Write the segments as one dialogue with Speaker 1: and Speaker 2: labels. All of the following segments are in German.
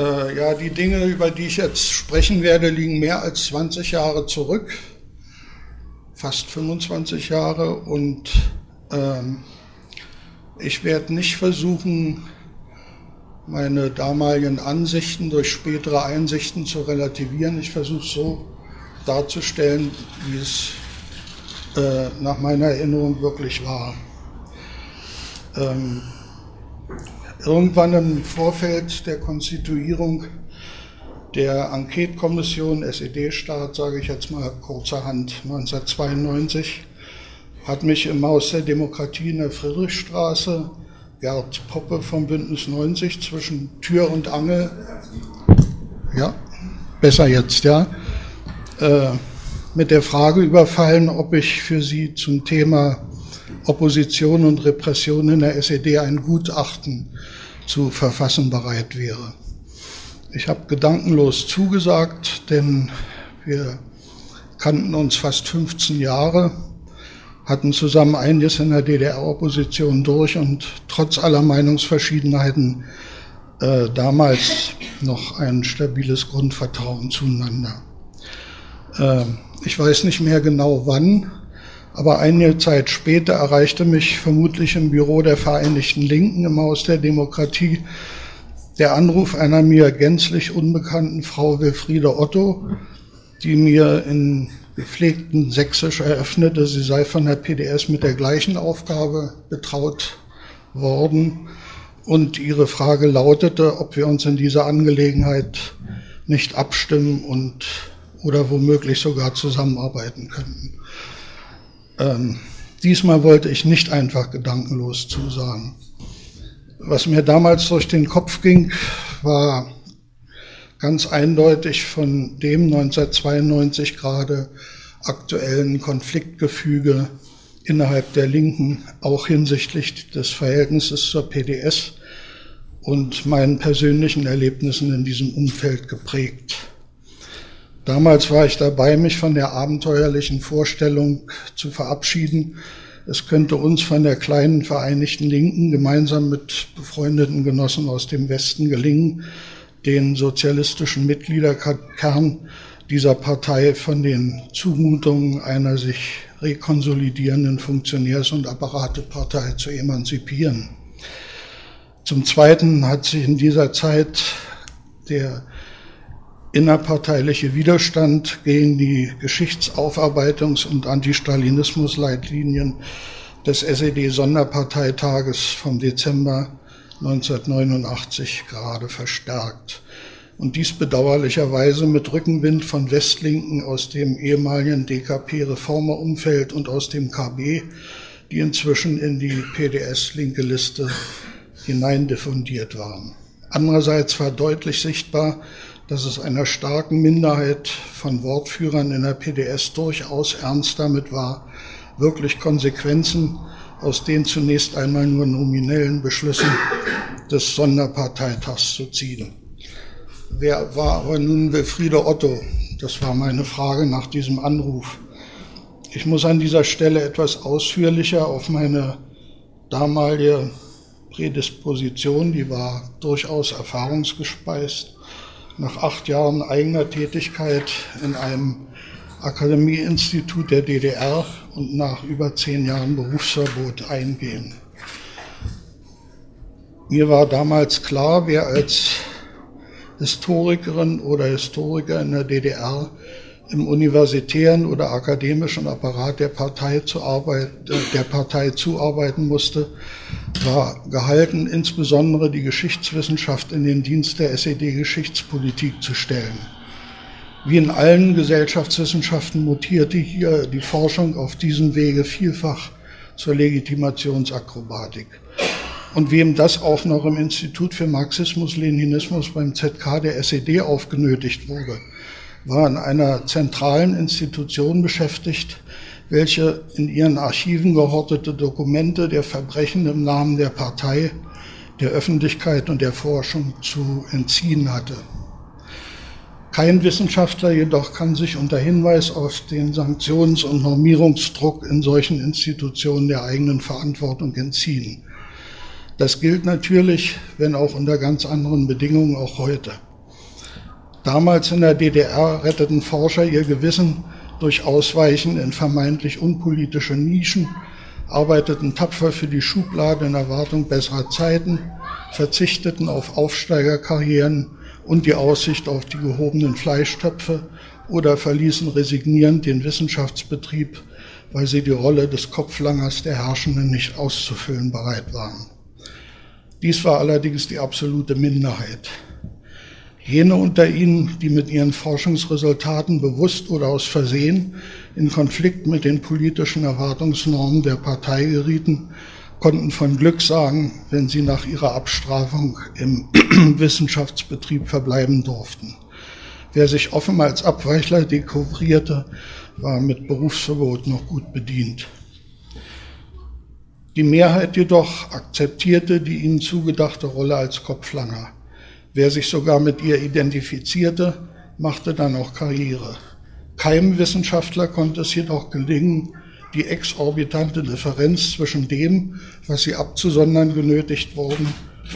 Speaker 1: Äh, ja, die Dinge, über die ich jetzt sprechen werde, liegen mehr als 20 Jahre zurück, fast 25 Jahre. Und ähm, ich werde nicht versuchen, meine damaligen Ansichten durch spätere Einsichten zu relativieren. Ich versuche so darzustellen, wie es äh, nach meiner Erinnerung wirklich war. Ähm, irgendwann im Vorfeld der Konstituierung der Enquete-Kommission SED-Staat, sage ich jetzt mal kurzerhand, 1992, hat mich im Haus der Demokratie in der Friedrichstraße Gerd Poppe vom Bündnis 90 zwischen Tür und Angel, ja, besser jetzt, ja, äh, mit der Frage überfallen, ob ich für Sie zum Thema Opposition und Repression in der SED ein Gutachten zu verfassen bereit wäre. Ich habe gedankenlos zugesagt, denn wir kannten uns fast 15 Jahre, hatten zusammen einiges in der DDR-Opposition durch und trotz aller Meinungsverschiedenheiten äh, damals noch ein stabiles Grundvertrauen zueinander. Äh, ich weiß nicht mehr genau wann, aber einige Zeit später erreichte mich vermutlich im Büro der Vereinigten Linken im Haus der Demokratie der Anruf einer mir gänzlich unbekannten Frau Wilfriede Otto, die mir in gepflegten Sächsisch eröffnete, sie sei von der PDS mit der gleichen Aufgabe betraut worden. Und ihre Frage lautete, ob wir uns in dieser Angelegenheit nicht abstimmen und oder womöglich sogar zusammenarbeiten könnten. Ähm, diesmal wollte ich nicht einfach gedankenlos zusagen. Was mir damals durch den Kopf ging, war ganz eindeutig von dem 1992 gerade aktuellen Konfliktgefüge innerhalb der Linken, auch hinsichtlich des Verhältnisses zur PDS und meinen persönlichen Erlebnissen in diesem Umfeld geprägt. Damals war ich dabei, mich von der abenteuerlichen Vorstellung zu verabschieden. Es könnte uns von der kleinen Vereinigten Linken gemeinsam mit befreundeten Genossen aus dem Westen gelingen, den sozialistischen Mitgliederkern dieser Partei von den Zumutungen einer sich rekonsolidierenden Funktionärs- und Apparatepartei zu emanzipieren. Zum Zweiten hat sich in dieser Zeit der innerparteiliche Widerstand gegen die Geschichtsaufarbeitungsund und Antistalinismusleitlinien des SED-Sonderparteitages vom Dezember 1989 gerade verstärkt. Und dies bedauerlicherweise mit Rückenwind von Westlinken aus dem ehemaligen DKP-Reformerumfeld und aus dem KB, die inzwischen in die PDS-linke Liste hineindiffundiert waren. Andererseits war deutlich sichtbar, dass es einer starken Minderheit von Wortführern in der PDS durchaus ernst damit war, wirklich Konsequenzen aus den zunächst einmal nur nominellen Beschlüssen des Sonderparteitags zu ziehen. Wer war aber nun Wilfriede Otto? Das war meine Frage nach diesem Anruf. Ich muss an dieser Stelle etwas ausführlicher auf meine damalige Prädisposition, die war durchaus erfahrungsgespeist, nach acht Jahren eigener Tätigkeit in einem Akademieinstitut der DDR und nach über zehn Jahren Berufsverbot eingehen. Mir war damals klar, wer als Historikerin oder Historiker in der DDR im universitären oder akademischen Apparat der Partei, zu Arbeit, der Partei zuarbeiten musste, war gehalten, insbesondere die Geschichtswissenschaft in den Dienst der SED-Geschichtspolitik zu stellen. Wie in allen Gesellschaftswissenschaften mutierte hier die Forschung auf diesem Wege vielfach zur Legitimationsakrobatik. Und wem das auch noch im Institut für Marxismus, Leninismus beim ZK der SED aufgenötigt wurde, war in einer zentralen Institution beschäftigt, welche in ihren Archiven gehortete Dokumente der Verbrechen im Namen der Partei, der Öffentlichkeit und der Forschung zu entziehen hatte. Kein Wissenschaftler jedoch kann sich unter Hinweis auf den Sanktions- und Normierungsdruck in solchen Institutionen der eigenen Verantwortung entziehen. Das gilt natürlich, wenn auch unter ganz anderen Bedingungen auch heute. Damals in der DDR retteten Forscher ihr Gewissen durch Ausweichen in vermeintlich unpolitische Nischen, arbeiteten tapfer für die Schublade in Erwartung besserer Zeiten, verzichteten auf Aufsteigerkarrieren und die Aussicht auf die gehobenen Fleischtöpfe oder verließen resignierend den Wissenschaftsbetrieb, weil sie die Rolle des Kopflangers der Herrschenden nicht auszufüllen bereit waren. Dies war allerdings die absolute Minderheit. Jene unter ihnen, die mit ihren Forschungsresultaten bewusst oder aus Versehen in Konflikt mit den politischen Erwartungsnormen der Partei gerieten, konnten von Glück sagen, wenn sie nach ihrer Abstrafung im Wissenschaftsbetrieb verbleiben durften. Wer sich offen als Abweichler dekouvrierte, war mit Berufsverbot noch gut bedient. Die Mehrheit jedoch akzeptierte die ihnen zugedachte Rolle als Kopflanger. Wer sich sogar mit ihr identifizierte, machte dann auch Karriere. Keinem Wissenschaftler konnte es jedoch gelingen, die exorbitante Differenz zwischen dem, was sie abzusondern genötigt wurden,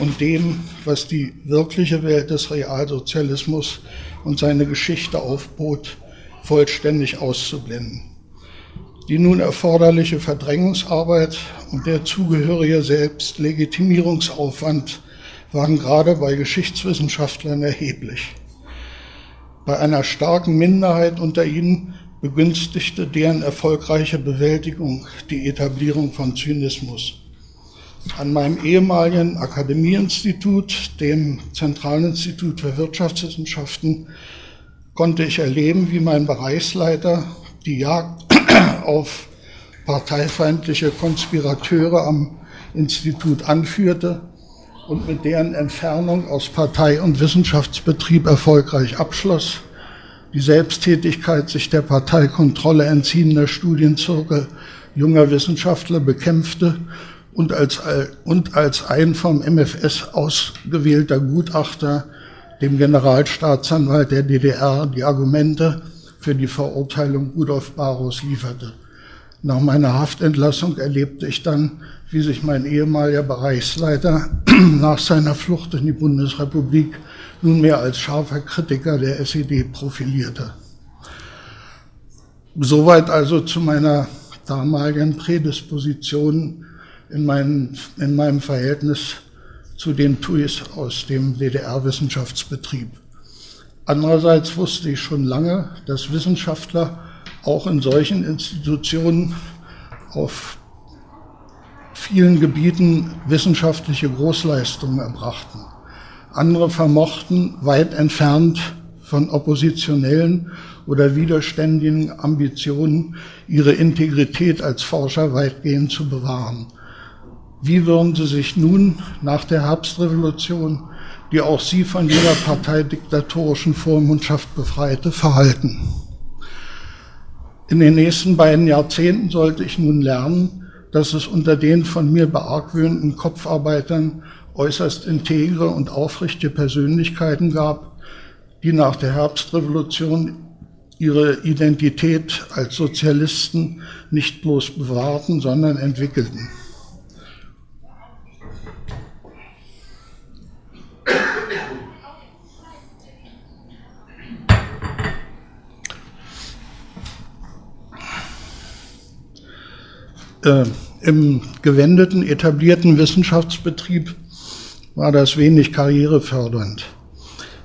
Speaker 1: und dem, was die wirkliche Welt des Realsozialismus und seine Geschichte aufbot, vollständig auszublenden. Die nun erforderliche Verdrängungsarbeit und der zugehörige Selbstlegitimierungsaufwand waren gerade bei Geschichtswissenschaftlern erheblich. Bei einer starken Minderheit unter ihnen begünstigte deren erfolgreiche Bewältigung die Etablierung von Zynismus. An meinem ehemaligen Akademieinstitut, dem Zentralinstitut für Wirtschaftswissenschaften, konnte ich erleben, wie mein Bereichsleiter die Jagd auf parteifeindliche Konspirateure am Institut anführte und mit deren Entfernung aus Partei und Wissenschaftsbetrieb erfolgreich abschloss, die Selbsttätigkeit sich der Parteikontrolle entziehender Studienzirkel junger Wissenschaftler bekämpfte und als, und als ein vom MFS ausgewählter Gutachter dem Generalstaatsanwalt der DDR die Argumente für die Verurteilung Rudolf Barus lieferte. Nach meiner Haftentlassung erlebte ich dann, wie sich mein ehemaliger Bereichsleiter nach seiner Flucht in die Bundesrepublik nunmehr als scharfer Kritiker der SED profilierte. Soweit also zu meiner damaligen Prädisposition in, mein, in meinem Verhältnis zu den TUIs aus dem DDR-Wissenschaftsbetrieb. Andererseits wusste ich schon lange, dass Wissenschaftler auch in solchen Institutionen auf vielen Gebieten wissenschaftliche Großleistungen erbrachten. Andere vermochten weit entfernt von oppositionellen oder widerständigen Ambitionen ihre Integrität als Forscher weitgehend zu bewahren. Wie würden sie sich nun nach der Herbstrevolution, die auch sie von jeder parteidiktatorischen Vormundschaft befreite, verhalten? In den nächsten beiden Jahrzehnten sollte ich nun lernen, dass es unter den von mir beargwöhnten Kopfarbeitern äußerst integre und aufrichtige Persönlichkeiten gab, die nach der Herbstrevolution ihre Identität als Sozialisten nicht bloß bewahrten, sondern entwickelten. Äh, Im gewendeten, etablierten Wissenschaftsbetrieb war das wenig karrierefördernd.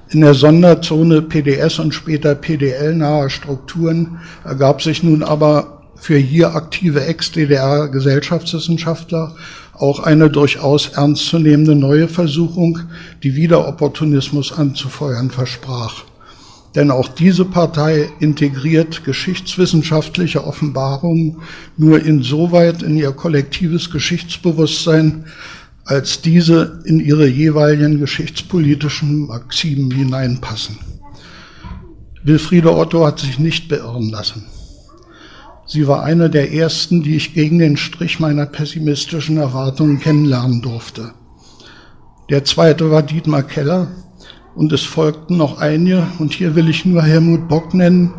Speaker 1: In der Sonderzone PDS und später PDL nahe Strukturen ergab sich nun aber für hier aktive Ex-DDR-Gesellschaftswissenschaftler auch eine durchaus ernstzunehmende neue Versuchung, die wieder Opportunismus anzufeuern versprach. Denn auch diese Partei integriert geschichtswissenschaftliche Offenbarungen nur insoweit in ihr kollektives Geschichtsbewusstsein, als diese in ihre jeweiligen geschichtspolitischen Maximen hineinpassen. Wilfriede Otto hat sich nicht beirren lassen. Sie war eine der ersten, die ich gegen den Strich meiner pessimistischen Erwartungen kennenlernen durfte. Der zweite war Dietmar Keller, und es folgten noch einige, und hier will ich nur Helmut Bock nennen,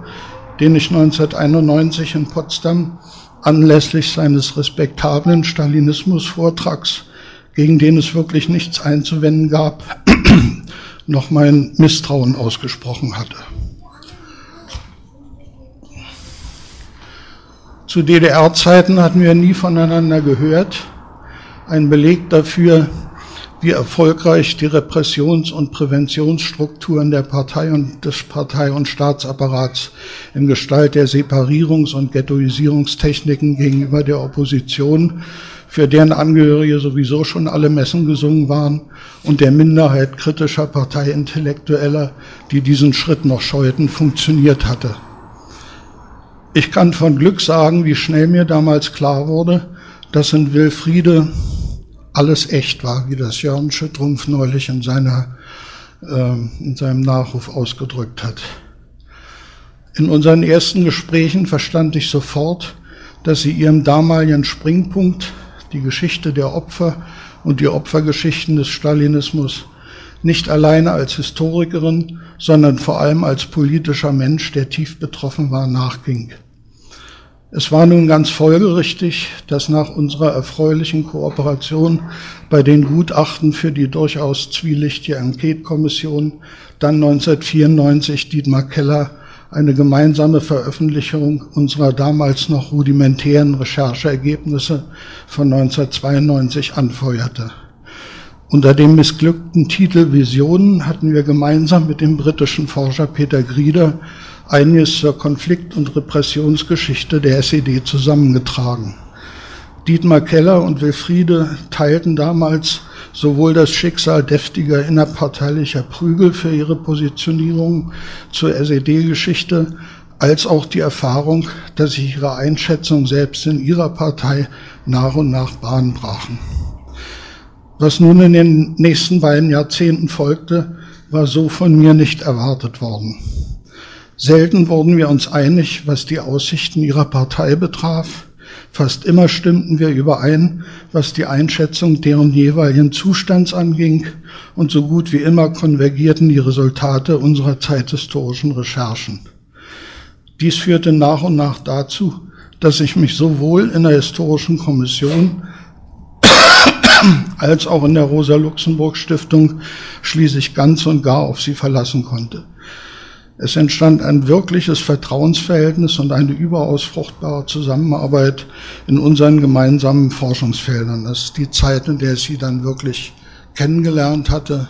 Speaker 1: den ich 1991 in Potsdam anlässlich seines respektablen Stalinismus-Vortrags, gegen den es wirklich nichts einzuwenden gab, noch mein Misstrauen ausgesprochen hatte. Zu DDR-Zeiten hatten wir nie voneinander gehört. Ein Beleg dafür, wie erfolgreich die Repressions- und Präventionsstrukturen der Partei und des Partei- und Staatsapparats in Gestalt der Separierungs- und Ghettoisierungstechniken gegenüber der Opposition, für deren Angehörige sowieso schon alle Messen gesungen waren, und der Minderheit kritischer Parteiintellektueller, die diesen Schritt noch scheuten, funktioniert hatte. Ich kann von Glück sagen, wie schnell mir damals klar wurde, dass in Wilfriede alles echt war, wie das Jörn Schüttrumpf neulich in, seiner, äh, in seinem Nachruf ausgedrückt hat. In unseren ersten Gesprächen verstand ich sofort, dass sie ihrem damaligen Springpunkt, die Geschichte der Opfer und die Opfergeschichten des Stalinismus, nicht alleine als Historikerin, sondern vor allem als politischer Mensch, der tief betroffen war, nachging. Es war nun ganz folgerichtig, dass nach unserer erfreulichen Kooperation bei den Gutachten für die durchaus zwielichtige Enquete-Kommission dann 1994 Dietmar Keller eine gemeinsame Veröffentlichung unserer damals noch rudimentären Rechercheergebnisse von 1992 anfeuerte. Unter dem missglückten Titel Visionen hatten wir gemeinsam mit dem britischen Forscher Peter Grieder einiges zur Konflikt- und Repressionsgeschichte der SED zusammengetragen. Dietmar Keller und Wilfriede teilten damals sowohl das Schicksal deftiger innerparteilicher Prügel für ihre Positionierung zur SED-Geschichte als auch die Erfahrung, dass sich ihre Einschätzung selbst in ihrer Partei nach und nach Bahn brachen. Was nun in den nächsten beiden Jahrzehnten folgte, war so von mir nicht erwartet worden. Selten wurden wir uns einig, was die Aussichten ihrer Partei betraf. Fast immer stimmten wir überein, was die Einschätzung deren jeweiligen Zustands anging, und so gut wie immer konvergierten die Resultate unserer zeithistorischen Recherchen. Dies führte nach und nach dazu, dass ich mich sowohl in der historischen Kommission als auch in der Rosa-Luxemburg-Stiftung schließlich ganz und gar auf sie verlassen konnte. Es entstand ein wirkliches Vertrauensverhältnis und eine überaus fruchtbare Zusammenarbeit in unseren gemeinsamen Forschungsfeldern. Das ist die Zeit, in der ich sie dann wirklich kennengelernt hatte.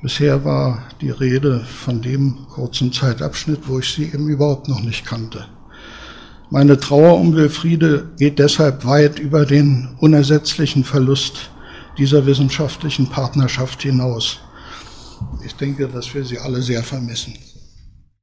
Speaker 1: Bisher war die Rede von dem kurzen Zeitabschnitt, wo ich sie eben überhaupt noch nicht kannte. Meine Trauer um Wilfriede geht deshalb weit über den unersetzlichen Verlust dieser wissenschaftlichen Partnerschaft hinaus. Ich denke, dass wir sie alle sehr vermissen.